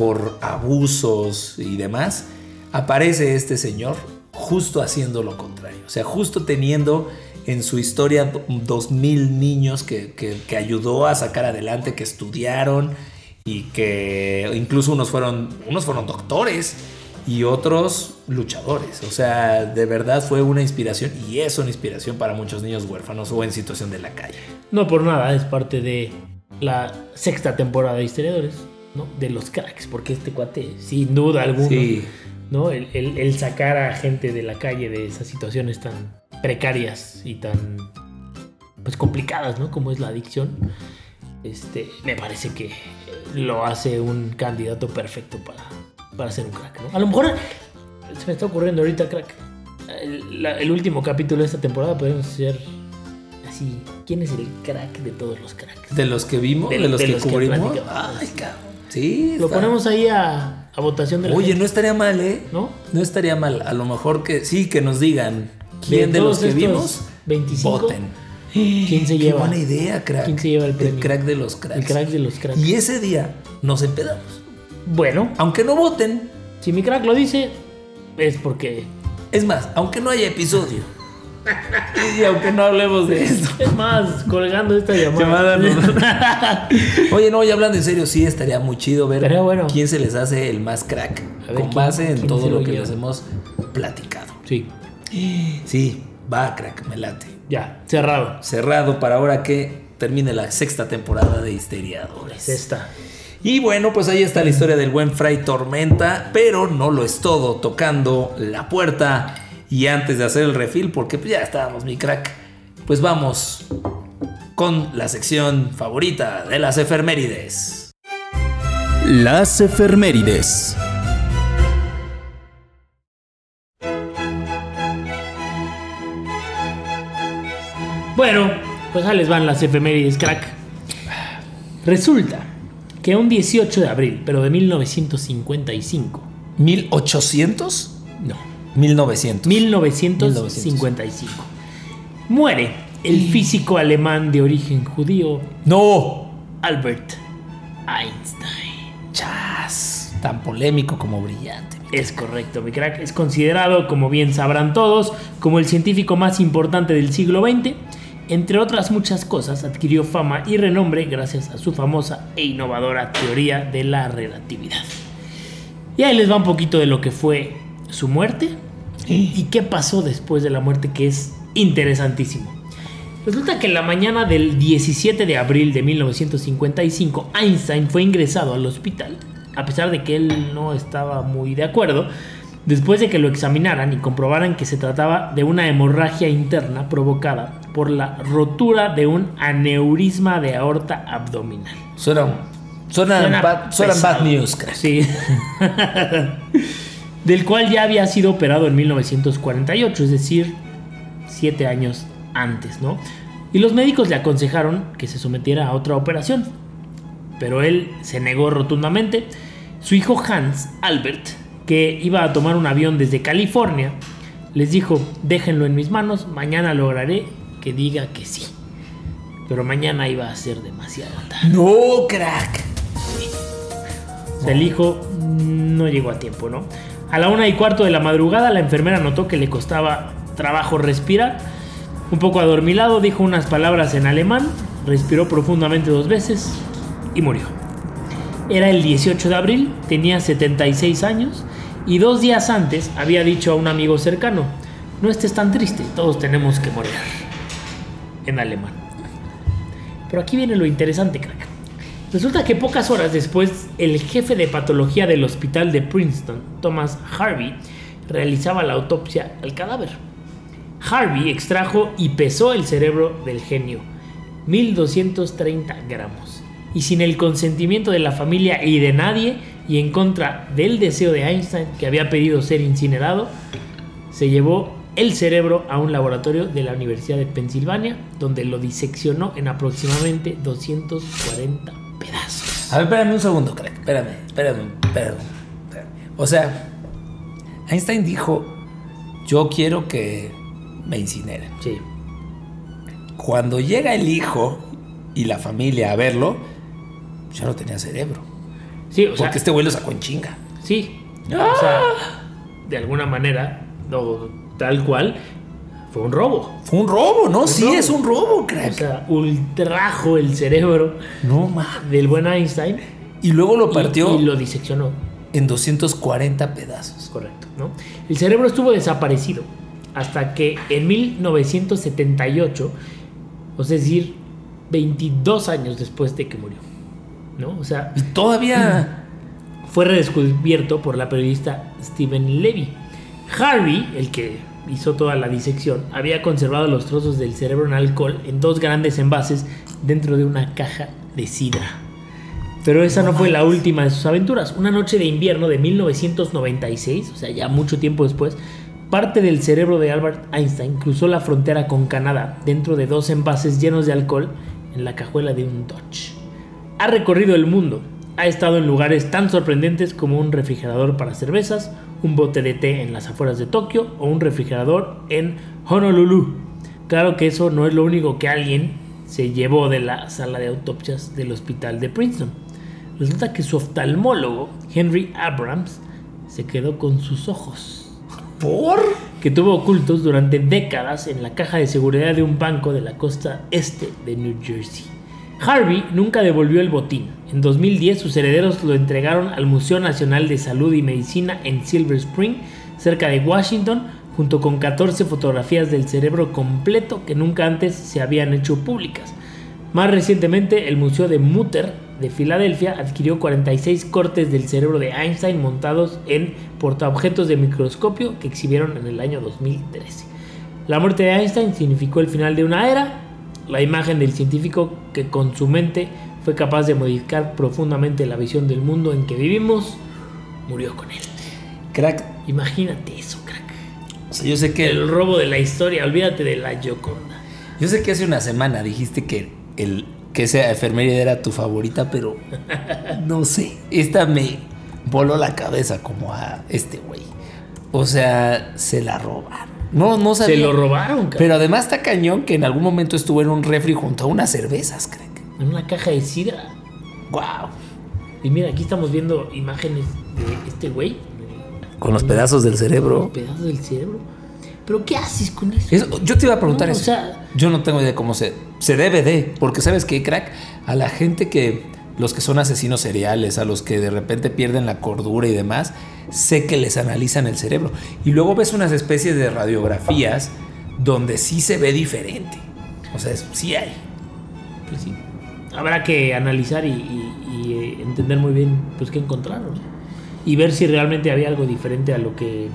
[SPEAKER 1] por abusos y demás, aparece este señor justo haciendo lo contrario. O sea, justo teniendo en su historia do- dos mil niños que, que- que ayudó a sacar adelante, que estudiaron y que incluso unos fueron, unos fueron doctores y otros luchadores. O sea, de verdad fue una inspiración y es una inspiración para muchos niños huérfanos o en situación de la calle.
[SPEAKER 2] no por nada es parte de la sexta temporada de Historiadores, ¿no? De los cracks, porque este cuate, sin duda alguna,
[SPEAKER 1] Sí.
[SPEAKER 2] ¿no? El, el- el sacar a gente de la calle de esas situaciones tan precarias y tan pues complicadas, ¿no? Como es la adicción. Este, me parece que lo hace un candidato perfecto para, para ser un crack, ¿no? A lo mejor se me está ocurriendo ahorita, crack. El, la- el último capítulo de esta temporada podemos ser así. ¿Quién es el crack de todos los cracks?
[SPEAKER 1] De los que vimos, de,
[SPEAKER 2] De-
[SPEAKER 1] los
[SPEAKER 2] de
[SPEAKER 1] que
[SPEAKER 2] los que
[SPEAKER 1] cubrimos.
[SPEAKER 2] platicamos.
[SPEAKER 1] Ay, cabrón. Sí.
[SPEAKER 2] Lo
[SPEAKER 1] está-
[SPEAKER 2] ponemos ahí a, a votación de la
[SPEAKER 1] Oye,
[SPEAKER 2] gente,
[SPEAKER 1] no estaría mal, ¿eh?
[SPEAKER 2] ¿no?
[SPEAKER 1] No estaría mal. A lo mejor que sí, que nos digan quién de, los que vimos
[SPEAKER 2] 25,
[SPEAKER 1] voten.
[SPEAKER 2] ¿Quién se
[SPEAKER 1] Qué
[SPEAKER 2] lleva?
[SPEAKER 1] buena idea, crack.
[SPEAKER 2] ¿Quién se lleva el premio?
[SPEAKER 1] crack de los cracks.
[SPEAKER 2] El crack de los cracks.
[SPEAKER 1] Y ese día nos empedamos.
[SPEAKER 2] Bueno,
[SPEAKER 1] Aunque no voten.
[SPEAKER 2] si mi crack lo dice, es porque.
[SPEAKER 1] Es más, aunque no haya episodio. Y aunque no hablemos de esto.
[SPEAKER 2] Es más, colgando esta llamada.
[SPEAKER 1] Llamada Oye, no, ya hablando en serio, sí estaría muy chido ver
[SPEAKER 2] bueno.
[SPEAKER 1] quién se les hace el más crack.
[SPEAKER 2] Ver,
[SPEAKER 1] con
[SPEAKER 2] ¿quién-
[SPEAKER 1] base en
[SPEAKER 2] quién
[SPEAKER 1] todo lo
[SPEAKER 2] lo
[SPEAKER 1] que les hemos platicado.
[SPEAKER 2] sí,
[SPEAKER 1] Sí, va, crack, me late.
[SPEAKER 2] ya, cerrado.
[SPEAKER 1] Cerrado para ahora que termine la sexta temporada de Histeriadores.
[SPEAKER 2] Es esta.
[SPEAKER 1] Y bueno, pues ahí está la historia del buen Fray Tormenta, pero no lo es todo, tocando la puerta. Y antes de hacer el refil, porque pues ya estábamos, mi crack, pues vamos con la sección favorita de las efemérides.
[SPEAKER 9] Las efemérides.
[SPEAKER 2] Bueno, pues ahí les van las efemérides, crack. Resulta que un 18 de abril, pero de 1955.
[SPEAKER 1] ¿1800?
[SPEAKER 2] No,
[SPEAKER 1] 1900.
[SPEAKER 2] 1955. Muere el físico alemán de origen judío
[SPEAKER 1] No.
[SPEAKER 2] Albert Einstein.
[SPEAKER 1] Chas. Tan polémico como brillante.
[SPEAKER 2] Es correcto, mi crack. Es considerado, como bien sabrán todos, como el científico más importante del siglo XX. Entre otras muchas cosas, adquirió fama y renombre gracias a su famosa e innovadora teoría de la relatividad. Y ahí les va un poquito de lo que fue su muerte y qué pasó después de la muerte, que es interesantísimo. Resulta que en la mañana del 17 de abril de 1955, Einstein fue ingresado al hospital, a pesar de que él no estaba muy de acuerdo, después de que lo examinaran y comprobaran que se trataba de una hemorragia interna provocada por la rotura de un aneurisma de aorta abdominal.
[SPEAKER 1] Suena, suena,
[SPEAKER 2] Suena
[SPEAKER 1] bad, suena bad news, crack.
[SPEAKER 2] Sí. Del cual ya había sido operado en 1948, es decir, siete años antes, ¿no? Y los médicos le aconsejaron que se sometiera a otra operación. Pero él se negó rotundamente. Su hijo Hans Albert, que iba a tomar un avión desde California, les dijo, déjenlo en mis manos, mañana lograré que diga que sí. Pero mañana iba a ser demasiado tarde.
[SPEAKER 1] No, crack.
[SPEAKER 2] O sea, el hijo no llegó a tiempo, ¿no? A la una y cuarto de la madrugada, la enfermera notó que le costaba trabajo respirar. Un poco adormilado, dijo unas palabras en alemán, respiró profundamente dos veces y murió. Era el 18 de abril, tenía 76 años y dos días antes había dicho a un amigo cercano, no estés tan triste, todos tenemos que morir. En alemán. Pero aquí viene lo interesante, crack. Resulta que pocas horas después, el jefe de patología del hospital de Princeton, Thomas Harvey, realizaba la autopsia al cadáver. Harvey extrajo y pesó el cerebro del genio, 1230 gramos. Y sin el consentimiento de la familia y de nadie, y en contra del deseo de Einstein, que había pedido ser incinerado, se llevó el cerebro a un laboratorio de la Universidad de Pensilvania, donde lo diseccionó en aproximadamente 240 pedazos.
[SPEAKER 1] A ver, espérame un segundo, crack. Espérame, espérame, espérame. espérame. O sea, Einstein dijo, yo quiero que me incineren.
[SPEAKER 2] Sí.
[SPEAKER 1] Cuando llega el hijo y la familia a verlo, ya no tenía cerebro.
[SPEAKER 2] Sí, o sea,
[SPEAKER 1] Porque este güey lo sacó en chinga.
[SPEAKER 2] sí. O sea, de alguna manera, no tal cual, fue un robo.
[SPEAKER 1] Fue un robo, ¿no? sí,
[SPEAKER 2] robo.
[SPEAKER 1] es un robo,
[SPEAKER 2] O
[SPEAKER 1] crack.
[SPEAKER 2] sea, ultrajo el cerebro
[SPEAKER 1] no
[SPEAKER 2] del buen Einstein
[SPEAKER 1] Y luego lo partió
[SPEAKER 2] y, lo diseccionó.
[SPEAKER 1] en 240 pedazos.
[SPEAKER 2] Correcto, ¿no? El cerebro estuvo desaparecido hasta que en 1978, o sea, es decir, 22 años después de que murió, ¿no? O sea,
[SPEAKER 1] Y todavía...
[SPEAKER 2] fue redescubierto por la periodista Stephen Levy. Harvey, el que hizo toda la disección, había conservado los trozos del cerebro en alcohol en dos grandes envases dentro de una caja de sidra. Pero esa no fue la última de sus aventuras. Una noche de invierno de 1996, o sea, ya mucho tiempo después, parte del cerebro de Albert Einstein cruzó la frontera con Canadá dentro de dos envases llenos de alcohol en la cajuela de un Dodge. Ha recorrido el mundo. Ha estado en lugares tan sorprendentes como un refrigerador para cervezas, un bote de té en las afueras de Tokio o un refrigerador en Honolulu. Claro que eso no es lo único que alguien se llevó de la sala de autopsias del hospital de Princeton. Resulta que su oftalmólogo, Henry Abrams, se quedó con sus ojos
[SPEAKER 1] ¿Por?
[SPEAKER 2] que tuvo ocultos durante décadas en la caja de seguridad de un banco de la costa este de New Jersey. Harvey nunca devolvió el botín. En 2010 sus herederos lo entregaron al Museo Nacional de Salud y Medicina en Silver Spring, cerca de Washington, junto con 14 fotografías del cerebro completo que nunca antes se habían hecho públicas. Más recientemente, el Museo de Mutter de Filadelfia adquirió 46 cortes del cerebro de Einstein montados en portaobjetos de microscopio que exhibieron en el año 2013. La muerte de Einstein significó el final de una era, la imagen del científico que con su mente fue capaz de modificar profundamente la visión del mundo en que vivimos, murió con él.
[SPEAKER 1] Crack,
[SPEAKER 2] Imagínate eso, crack.
[SPEAKER 1] o sea, yo sé que...
[SPEAKER 2] El robo de la historia, olvídate de la Gioconda.
[SPEAKER 1] Yo sé que hace una semana dijiste que, el, que esa enfermería era tu favorita, pero no sé. Esta me voló la cabeza como a este güey. O sea, se la robaron. No, no sabía.
[SPEAKER 2] Se lo robaron, crack.
[SPEAKER 1] Pero además está cañón que en algún momento estuvo en un refri junto a unas cervezas, crack.
[SPEAKER 2] En una caja de sidra.
[SPEAKER 1] Wow.
[SPEAKER 2] Y mira, aquí estamos viendo imágenes de este güey.
[SPEAKER 1] Con los pedazos del cerebro.
[SPEAKER 2] Pedazos del cerebro. Pero ¿qué haces con eso?
[SPEAKER 1] Eso- yo te iba a preguntar
[SPEAKER 2] No, o
[SPEAKER 1] eso.
[SPEAKER 2] sea-
[SPEAKER 1] yo no tengo idea de cómo se, se debe de. Porque sabes qué, crack, a la gente que, los que son asesinos seriales, a los que de repente pierden la cordura y demás, sé que les analizan el cerebro. Y luego ves unas especies de radiografías donde sí se ve diferente. O sea, es- sí hay.
[SPEAKER 2] Pues sí. Habrá que analizar y, y- y, eh, entender muy bien pues qué encontraron. y ver si realmente había algo diferente a lo que,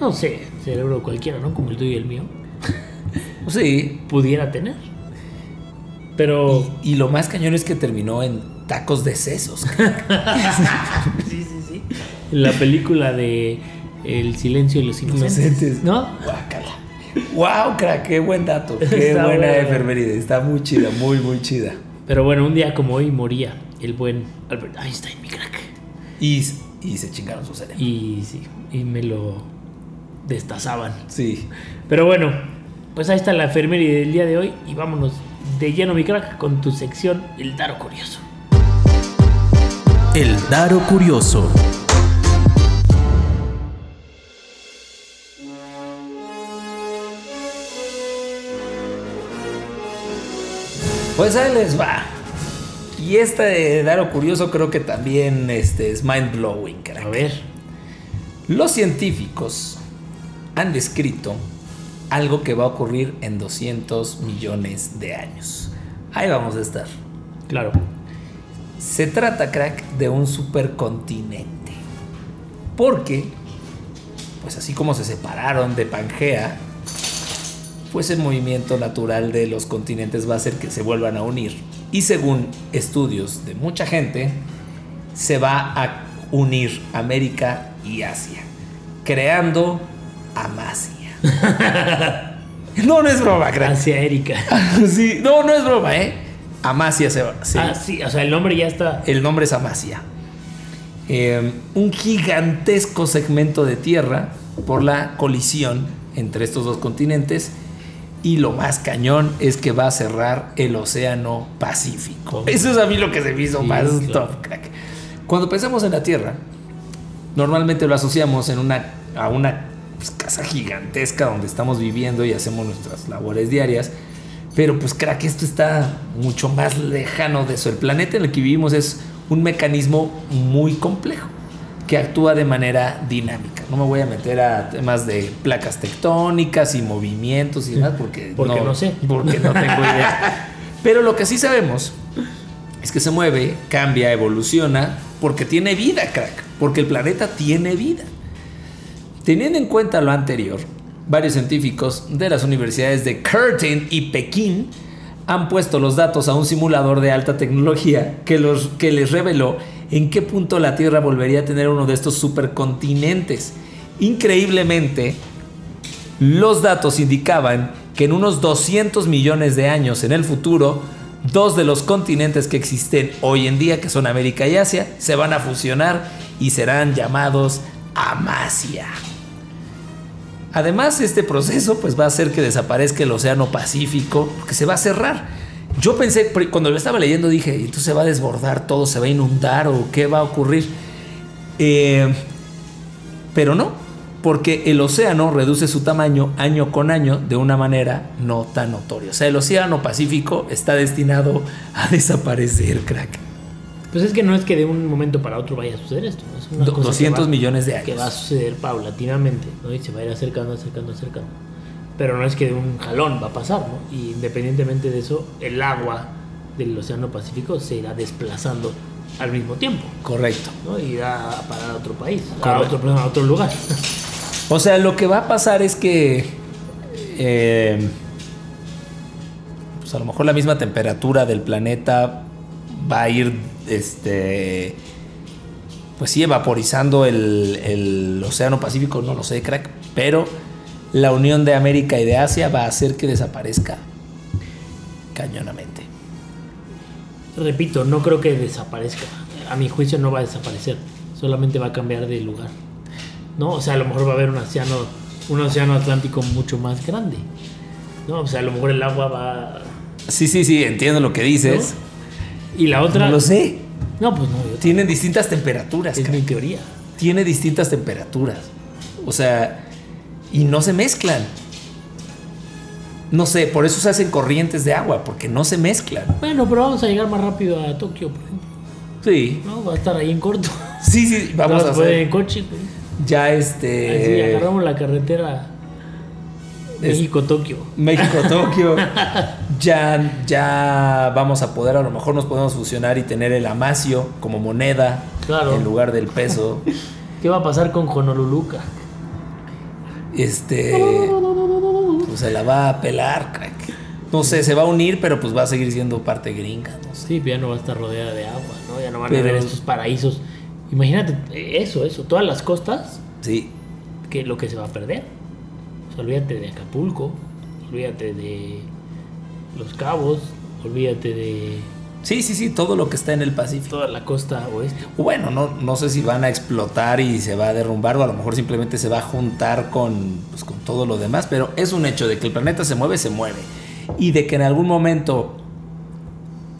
[SPEAKER 2] no sé, cerebro cualquiera, ¿no? Como el tuyo y el mío,
[SPEAKER 1] Sí.
[SPEAKER 2] pudiera tener. Pero...
[SPEAKER 1] Y, y lo más cañón es que terminó en tacos de sesos.
[SPEAKER 2] sí, sí, sí. La película de El silencio de los inocentes.
[SPEAKER 1] Inocentes.
[SPEAKER 2] ¿No?
[SPEAKER 1] Guácala. Wow, crack, qué buen dato. Qué
[SPEAKER 2] Está
[SPEAKER 1] buena
[SPEAKER 2] buena.
[SPEAKER 1] enfermería. Está muy chida, muy, muy chida.
[SPEAKER 2] Pero bueno, un día como hoy moría el buen Albert Einstein, mi crack.
[SPEAKER 1] Y, y se chingaron su cerebro.
[SPEAKER 2] Y sí, y me lo destazaban.
[SPEAKER 1] Sí.
[SPEAKER 2] Pero bueno, pues ahí está la enfermería del día de hoy y vámonos de lleno, mi crack, con tu sección El Daro Curioso.
[SPEAKER 9] El Daro Curioso.
[SPEAKER 1] Pues ahí les va. Y esta de Daro Curioso creo que también este, es mind blowing, crack.
[SPEAKER 2] A ver,
[SPEAKER 1] Los científicos han descrito algo que va a ocurrir en 200 millones de años. Ahí vamos a estar.
[SPEAKER 2] claro.
[SPEAKER 1] Se trata, crack, de un supercontinente. Porque, pues así como se separaron de Pangea, pues el movimiento natural de los continentes va a hacer que se vuelvan a unir. Y según estudios de mucha gente, se va a unir América y Asia, creando Amasia. no, no es broma, crack.
[SPEAKER 2] Hacia Erika.
[SPEAKER 1] Sí, no, no es broma, ¿eh? Amasia se va. sí.
[SPEAKER 2] Ah, sí, o sea, el nombre ya está.
[SPEAKER 1] El nombre es Amasia. Eh, un gigantesco segmento de tierra por la colisión entre estos dos continentes. Y lo más cañón es que va a cerrar el Océano Pacífico.
[SPEAKER 2] Oh.
[SPEAKER 1] Eso es a mí lo que se me hizo
[SPEAKER 2] Sí,
[SPEAKER 1] más
[SPEAKER 2] claro.
[SPEAKER 1] top, crack. Cuando pensamos en la Tierra, normalmente lo asociamos en una, a una pues, casa gigantesca donde estamos viviendo y hacemos nuestras labores diarias. Pero pues crack, esto está mucho más lejano de eso. El planeta en el que vivimos es un mecanismo muy complejo que actúa de manera dinámica. No me voy a meter a temas de placas tectónicas y movimientos y demás porque,
[SPEAKER 2] Porque no sé.
[SPEAKER 1] Porque no tengo idea. Pero lo que sí sabemos es que se mueve, cambia, evoluciona porque tiene vida, crack. Porque el planeta tiene vida. Teniendo en cuenta lo anterior, varios científicos de las universidades de Curtin y Pekín han puesto los datos a un simulador de alta tecnología que, los, que les reveló en qué punto la Tierra volvería a tener uno de estos supercontinentes. Increíblemente, los datos indicaban que en unos 200 millones de años en el futuro, dos de los continentes que existen hoy en día, que son América y Asia, se van a fusionar y serán llamados Amasia. Además, este proceso pues va a hacer que desaparezca el Océano Pacífico, porque se va a cerrar. Yo pensé, cuando lo estaba leyendo, dije, entonces se va a desbordar todo, se va a inundar o qué va a ocurrir. Eh, pero no, porque el océano reduce su tamaño año con año de una manera no tan notoria. O sea, el Océano Pacífico está destinado a desaparecer, crack.
[SPEAKER 2] Pues es que no es que de un momento para otro vaya a suceder esto. ¿no? Es una
[SPEAKER 1] Do-
[SPEAKER 2] cosa que
[SPEAKER 1] 200
[SPEAKER 2] va-
[SPEAKER 1] millones de
[SPEAKER 2] Que va a
[SPEAKER 1] años.
[SPEAKER 2] suceder paulatinamente, ¿no? Y se va a ir acercando, acercando, acercando. Pero no es que de un jalón va a pasar, ¿no? Y independientemente de eso, el agua del Océano Pacífico se irá desplazando al mismo tiempo,
[SPEAKER 1] Correcto.
[SPEAKER 2] ¿no? Y irá a parar a otro país, a otro, a otro lugar.
[SPEAKER 1] O sea, lo que va a pasar es que. eh, pues a lo mejor la misma temperatura del planeta va a ir. Este. Pues sí, evaporizando el, el Océano Pacífico, no lo sé, crack. Pero la unión de América y de Asia va a hacer que desaparezca cañonamente.
[SPEAKER 2] Repito, no creo que desaparezca. A mi juicio no va a desaparecer. Solamente va a cambiar de lugar. ¿No? O sea, a lo mejor va a haber un océano, un océano Atlántico mucho más grande. ¿No? O sea, a lo mejor el agua va.
[SPEAKER 1] Sí, sí, sí, entiendo lo que dices.
[SPEAKER 2] Y la otra.
[SPEAKER 1] No lo sé.
[SPEAKER 2] No, pues no, yo
[SPEAKER 1] Tienen distintas temperaturas.
[SPEAKER 2] es mi teoría.
[SPEAKER 1] tiene distintas temperaturas. O sea, y no se mezclan. No sé, por eso se hacen corrientes de agua, porque no se mezclan.
[SPEAKER 2] Bueno, pero vamos a llegar más rápido a Tokio, por ejemplo.
[SPEAKER 1] Sí,
[SPEAKER 2] ¿No? Va a estar ahí en corto.
[SPEAKER 1] sí, sí, vamos a
[SPEAKER 2] puede en
[SPEAKER 1] hacer.
[SPEAKER 2] coche, güey.
[SPEAKER 1] Ya este.
[SPEAKER 2] agarramos la carretera México-Tokio.
[SPEAKER 1] México-Tokio. ya, ya vamos a poder, a lo mejor nos podemos fusionar y tener el amasio como moneda
[SPEAKER 2] Claro.
[SPEAKER 1] en lugar del peso.
[SPEAKER 2] ¿Qué va a pasar con Honoluluca?
[SPEAKER 1] Este. Pues se la va a pelar, crack. No sé, se va a unir, pero pues va a seguir siendo parte gringa, no sé.
[SPEAKER 2] Sí, pero ya no va a estar rodeada de agua, ¿no? Ya no van
[SPEAKER 1] Pero-
[SPEAKER 2] a ver estos paraísos. Imagínate eso, eso, todas las costas,
[SPEAKER 1] Sí.
[SPEAKER 2] que lo que se va a perder. Olvídate de Acapulco, olvídate de Los Cabos, olvídate de
[SPEAKER 1] Sí, sí, sí, todo lo que está en el Pacífico.
[SPEAKER 2] toda la costa oeste.
[SPEAKER 1] Bueno, no, no sé si van a explotar y se va a derrumbar o a lo mejor simplemente se va a juntar con, pues, con todo lo demás, pero es un hecho de que el planeta se mueve, se mueve. Y de que en algún momento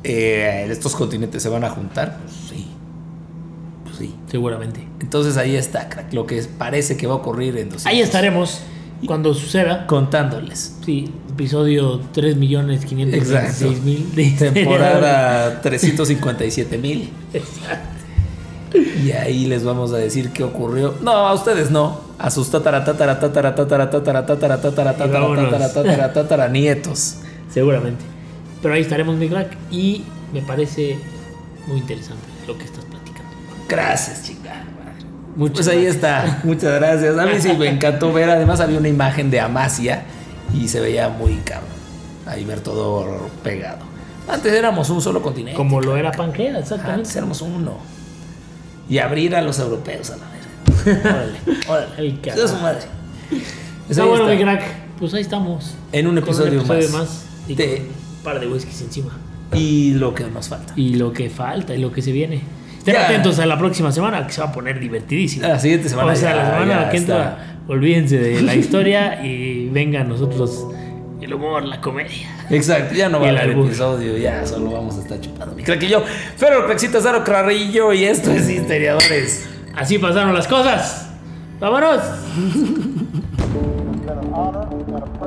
[SPEAKER 1] eh, estos continentes se van a juntar, pues sí. Pues sí.
[SPEAKER 2] Seguramente.
[SPEAKER 1] Entonces ahí está, crack, lo que parece que va a ocurrir en dos
[SPEAKER 2] Ahí estaremos cuando suceda.
[SPEAKER 1] Contándoles.
[SPEAKER 2] Sí, episodio 3 millones 526 mil. De
[SPEAKER 1] Temporada 357 mil.
[SPEAKER 2] Exacto.
[SPEAKER 1] Y ahí les vamos a decir qué ocurrió. No, a ustedes no. A sus nietos.
[SPEAKER 2] Seguramente. Pero ahí estaremos, mi crack. Y me parece muy interesante lo que estás platicando.
[SPEAKER 1] Gracias, chica.
[SPEAKER 2] Muchas
[SPEAKER 1] Pues ahí está. Muchas gracias. A mí sí me encantó ver. Además había una imagen de Amasia y se veía muy cabrón. Ahí ver todo pegado. Antes éramos un solo continente.
[SPEAKER 2] Como lo era Pangea,
[SPEAKER 1] Antes
[SPEAKER 2] exactamente.
[SPEAKER 1] éramos uno. Y abrir a los europeos a la verga. Órale, órale. Esa
[SPEAKER 2] carajo.
[SPEAKER 1] es su madre. Pues
[SPEAKER 2] Está
[SPEAKER 1] ahí
[SPEAKER 2] bueno,
[SPEAKER 1] está.
[SPEAKER 2] mi crack. Pues ahí estamos.
[SPEAKER 1] En un
[SPEAKER 2] Con
[SPEAKER 1] episodio, más.
[SPEAKER 2] más. Y
[SPEAKER 1] De-
[SPEAKER 2] con un par de whiskies encima.
[SPEAKER 1] Y lo que nos falta.
[SPEAKER 2] Y lo que falta y lo que se viene. Estén atentos a la próxima semana que se va a poner divertidísimo.
[SPEAKER 1] La siguiente semana
[SPEAKER 2] O sea,
[SPEAKER 1] ya-
[SPEAKER 2] la semana
[SPEAKER 1] ya
[SPEAKER 2] que entra, olvídense de la historia y venga a nosotros el humor, la comedia.
[SPEAKER 1] Exacto, ya no va a
[SPEAKER 2] el
[SPEAKER 1] haber episodio, ya solo vamos a estar chupando. Mi crack y yo, pero Crackcito Zaro Carrillo y esto es Histeriadores.
[SPEAKER 2] Así pasaron las cosas. ¡Vámonos!